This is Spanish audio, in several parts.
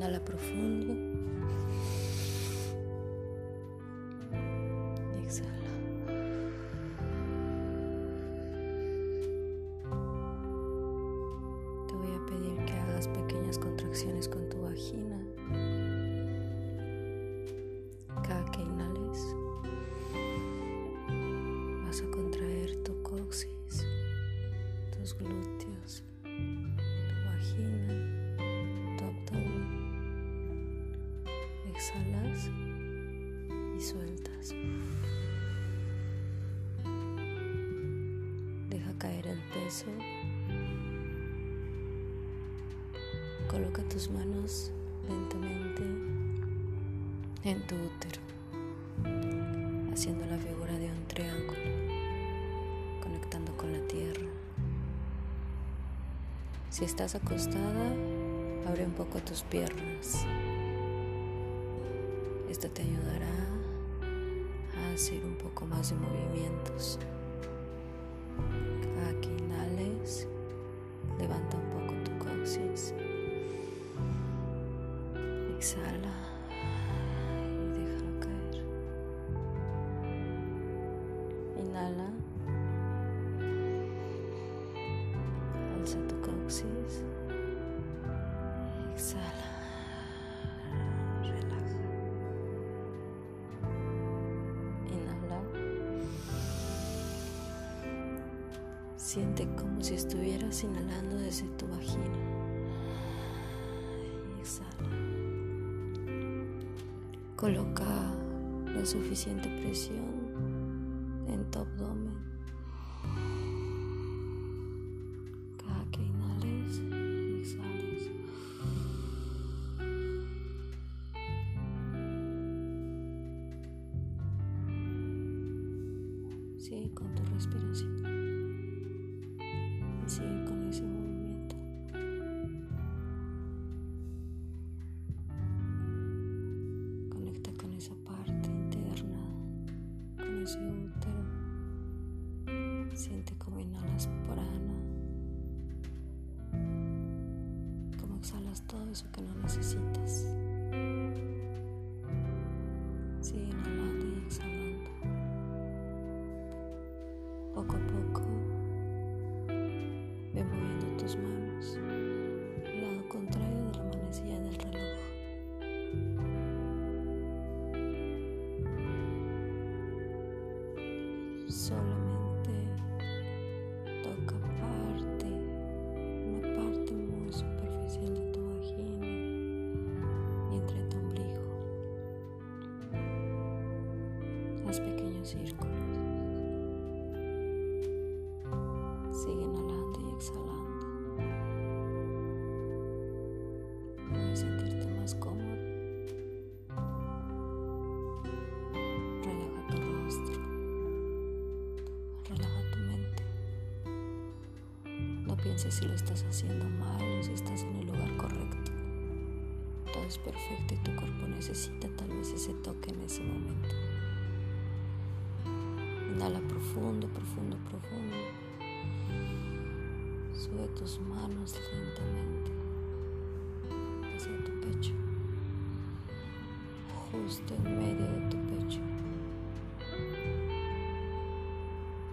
Inhala profundo. Coloca tus manos lentamente en tu útero, haciendo la figura de un triángulo, conectando con la tierra. Si estás acostada, abre un poco tus piernas. Esto te ayudará a hacer un poco más de movimientos. Inhala. Alza tu coxis. Exhala. Relaja. Inhala. Siente como si estuvieras inhalando desde tu vagina. Exhala. Coloca la suficiente presión en tu abdomen. Cada que inhales exhales. Sigue con tu respiración. Sigue con ese movimiento. Conecta con esa parte interna, con ese útero. Exhalas todo eso que no necesitas. Sigue inhalando y exhalando. Poco a poco, ve moviendo tus manos lado contrario de la manecilla del reloj. Solamente círculos. Sigue inhalando y exhalando. Puedes sentirte más cómodo. Relaja tu rostro. Relaja tu mente. No pienses si lo estás haciendo mal o si estás en el lugar correcto. Todo es perfecto y tu cuerpo necesita tal vez ese toque en ese momento. Inhala profundo, profundo, profundo. Sube tus manos lentamente hacia tu pecho, justo en medio de tu pecho.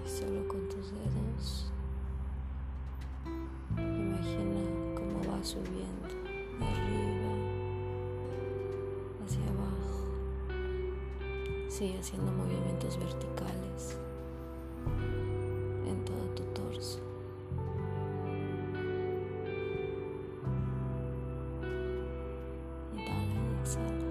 Y solo con tus dedos, imagina cómo va subiendo arriba Sigue haciendo movimientos verticales en todo tu torso. Inhala y exhala.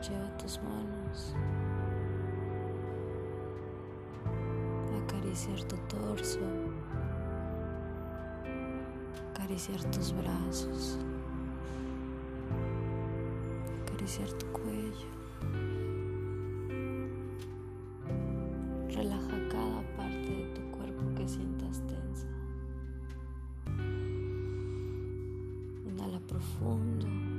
Lleva tus manos acariciar tu torso, acariciar tus brazos, acariciar tu cuello. Relaja cada parte de tu cuerpo que sientas tensa. Inhala profundo.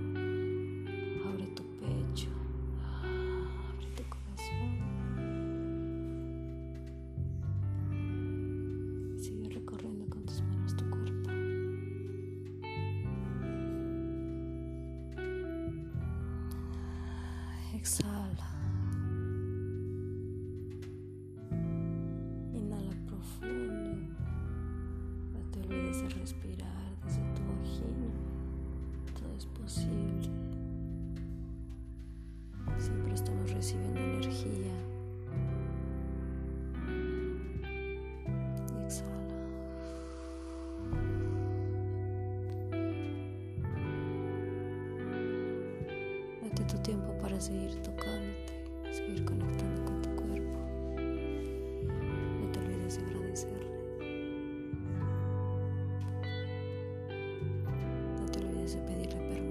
Seguir tocándote, seguir conectando con tu cuerpo. No te olvides de agradecerle. No te olvides de pedirle permiso.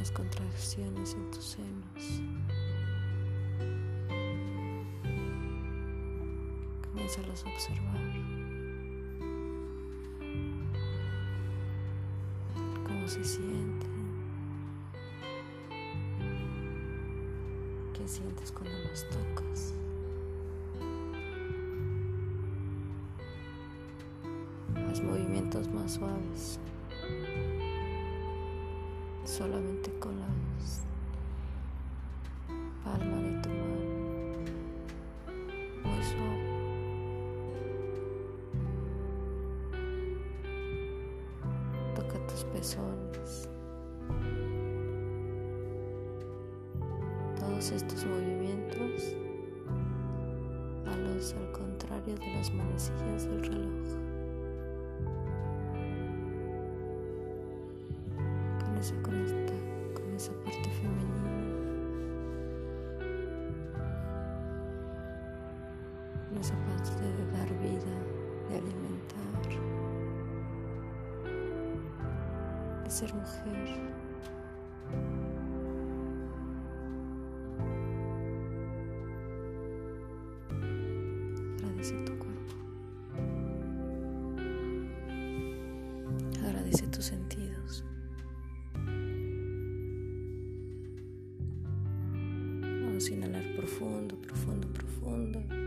Pequeñas contracciones en tus senos. Comienza a observar. Cómo se sienten. ¿Qué sientes cuando los tocas? Haz movimientos más suaves. Solamente con la palma de tu mano. Muy suave. Toca tus pezones. Todos estos movimientos los al contrario de las manecillas del reloj. De dar vida, de alimentar, de ser mujer. Agradece tu cuerpo. Agradece tus sentidos. Vamos a inhalar profundo, profundo, profundo.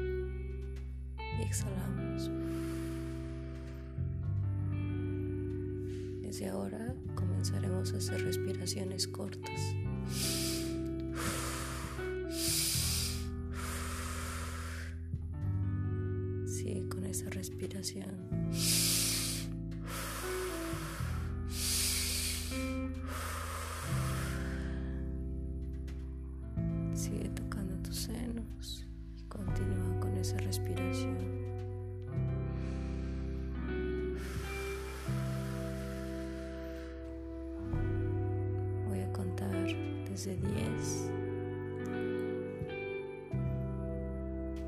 Exhalamos. Desde ahora comenzaremos a hacer respiraciones cortas. Sigue con esa respiración. Sigue tocando tus senos y continúa con esa respiración. Voy a contar desde 10.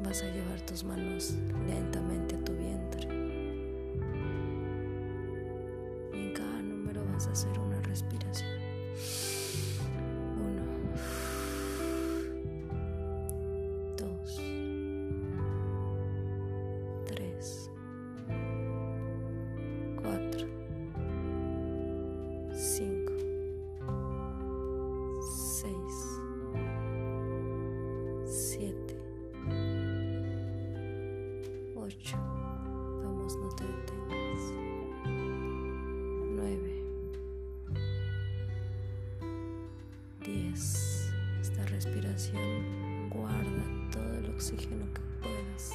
Vas a llevar tus manos lentamente a tu oxígeno que puedas.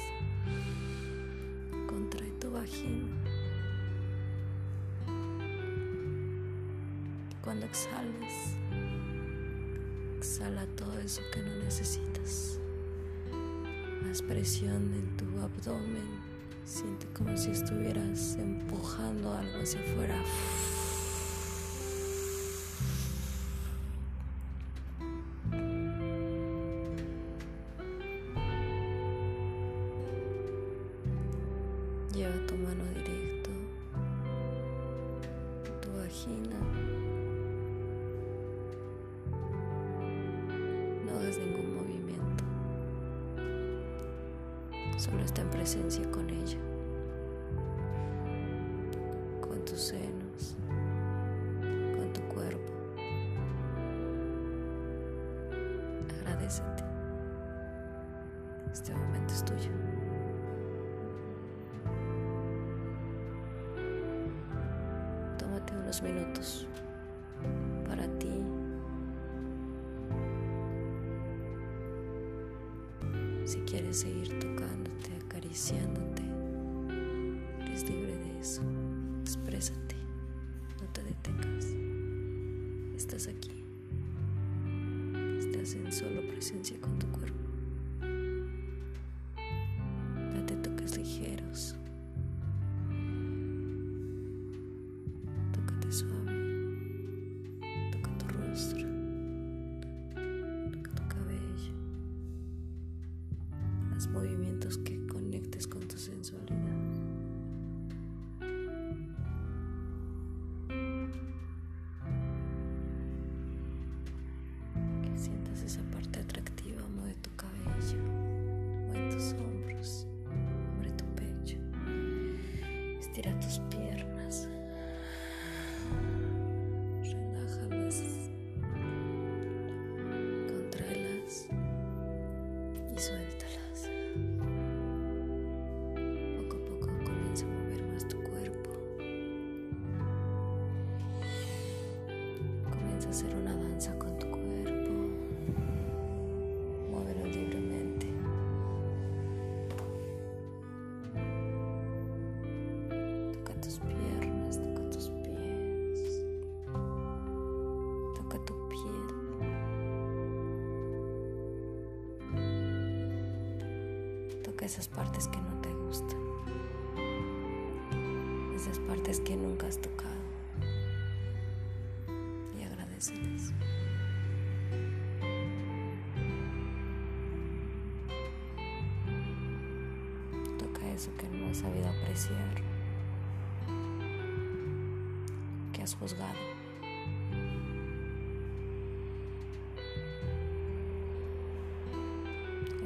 Contrae tu vagina. Cuando exhales, exhala todo eso que no necesitas. Haz presión en tu abdomen. Siente como si estuvieras empujando algo hacia afuera. Lleva tu mano directo, tu vagina. No hagas ningún movimiento. Solo está en presencia con ella, con tus senos, con tu cuerpo. Agradecete. Este momento es tuyo. Minutos para ti. Si quieres seguir tocándote, acariciándote, eres libre de eso. Exprésate, no te detengas. Estás aquí. Estás en solo presencia con tu cuerpo. Movimientos Esas partes que no te gustan. Esas partes que nunca has tocado. Y agradeceles. Toca eso que no has sabido apreciar. Que has juzgado.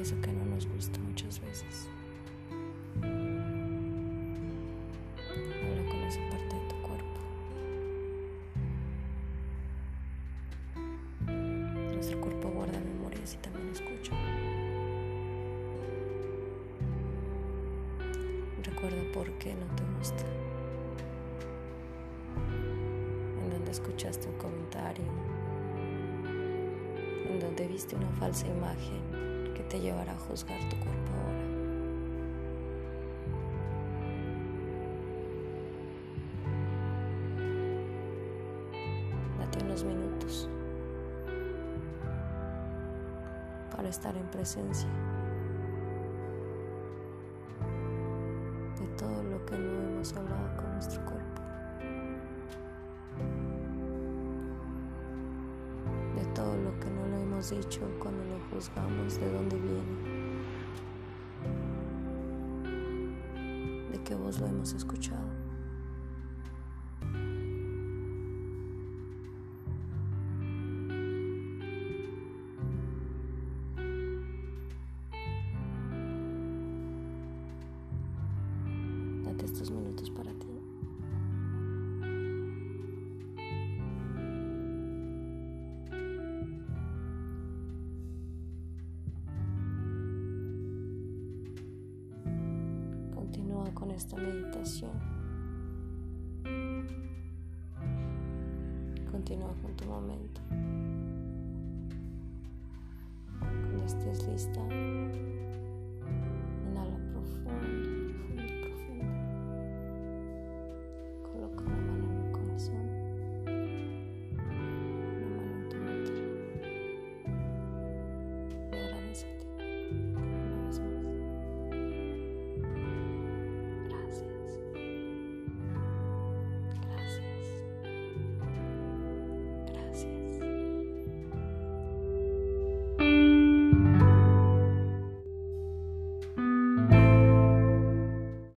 Eso que no nos gusta Recuerda por qué no te gusta. En donde escuchaste un comentario. En donde viste una falsa imagen que te llevará a juzgar tu cuerpo ahora. Date unos minutos para estar en presencia todo lo que no hemos hablado con nuestro cuerpo, de todo lo que no le hemos dicho cuando lo juzgamos de dónde viene, de qué voz lo hemos escuchado. Estos minutos para ti. Continúa con esta meditación. Continúa con tu momento.